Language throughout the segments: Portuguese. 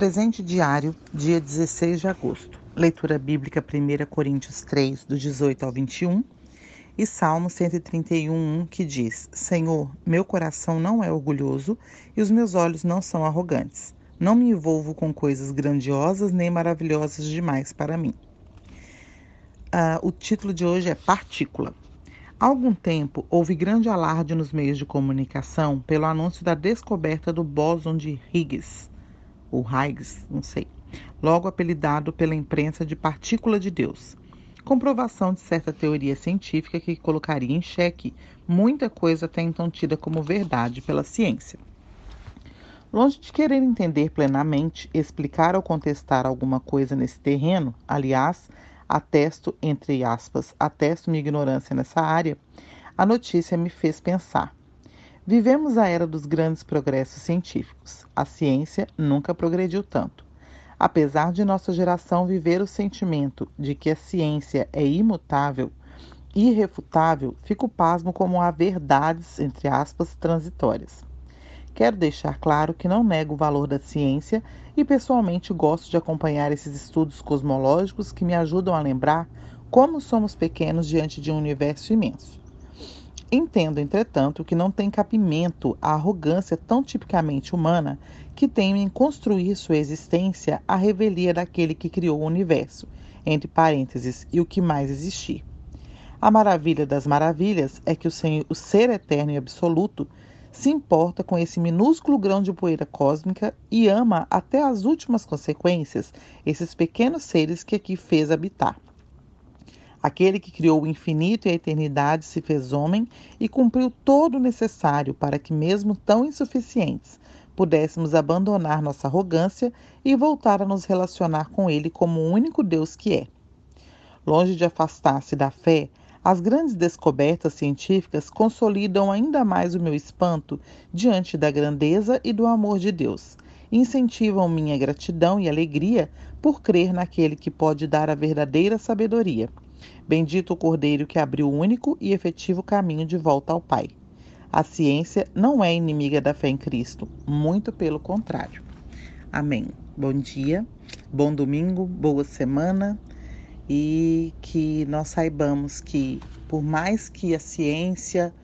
Presente diário, dia 16 de agosto. Leitura bíblica 1 Coríntios 3, do 18 ao 21. E Salmo 131, que diz: Senhor, meu coração não é orgulhoso e os meus olhos não são arrogantes. Não me envolvo com coisas grandiosas nem maravilhosas demais para mim. Uh, o título de hoje é Partícula. Há algum tempo houve grande alarde nos meios de comunicação pelo anúncio da descoberta do bóson de Higgs ou Higgs, não sei, logo apelidado pela imprensa de partícula de Deus. Comprovação de certa teoria científica que colocaria em xeque muita coisa até então tida como verdade pela ciência. Longe de querer entender plenamente, explicar ou contestar alguma coisa nesse terreno, aliás, atesto, entre aspas, atesto minha ignorância nessa área, a notícia me fez pensar. Vivemos a era dos grandes progressos científicos. A ciência nunca progrediu tanto. Apesar de nossa geração viver o sentimento de que a ciência é imutável, irrefutável, fico pasmo como há verdades, entre aspas, transitórias. Quero deixar claro que não nego o valor da ciência e pessoalmente gosto de acompanhar esses estudos cosmológicos que me ajudam a lembrar como somos pequenos diante de um universo imenso. Entendo, entretanto, que não tem cabimento a arrogância tão tipicamente humana que tem em construir sua existência a revelia daquele que criou o universo, entre parênteses, e o que mais existir. A maravilha das maravilhas é que o, o ser eterno e absoluto se importa com esse minúsculo grão de poeira cósmica e ama até as últimas consequências esses pequenos seres que aqui fez habitar. Aquele que criou o infinito e a eternidade se fez homem e cumpriu todo o necessário para que, mesmo tão insuficientes, pudéssemos abandonar nossa arrogância e voltar a nos relacionar com Ele como o único Deus que é. Longe de afastar-se da fé, as grandes descobertas científicas consolidam ainda mais o meu espanto diante da grandeza e do amor de Deus. Incentivam minha gratidão e alegria por crer naquele que pode dar a verdadeira sabedoria Bendito o Cordeiro que abriu o único e efetivo caminho de volta ao Pai. A ciência não é inimiga da fé em Cristo, muito pelo contrário. Amém. Bom dia, bom domingo, boa semana e que nós saibamos que, por mais que a ciência,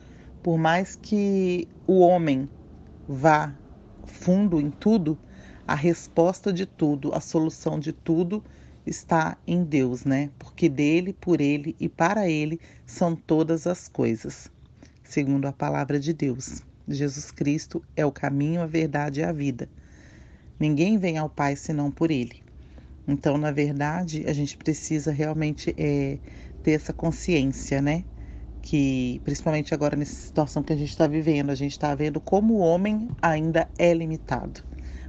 por mais que o homem vá fundo em tudo, a resposta de tudo, a solução de tudo está em Deus, né? Porque dele, por ele e para ele são todas as coisas. Segundo a palavra de Deus, Jesus Cristo é o caminho, a verdade e a vida. Ninguém vem ao Pai senão por ele. Então, na verdade, a gente precisa realmente é, ter essa consciência, né? Que, principalmente agora nessa situação que a gente está vivendo, a gente está vendo como o homem ainda é limitado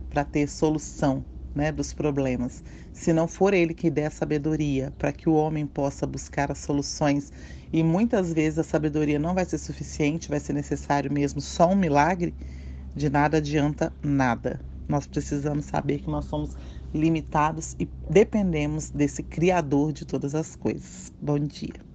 para ter solução né, dos problemas, se não for ele que der a sabedoria para que o homem possa buscar as soluções. E muitas vezes a sabedoria não vai ser suficiente, vai ser necessário mesmo só um milagre, de nada adianta nada. Nós precisamos saber que nós somos limitados e dependemos desse Criador de todas as coisas. Bom dia.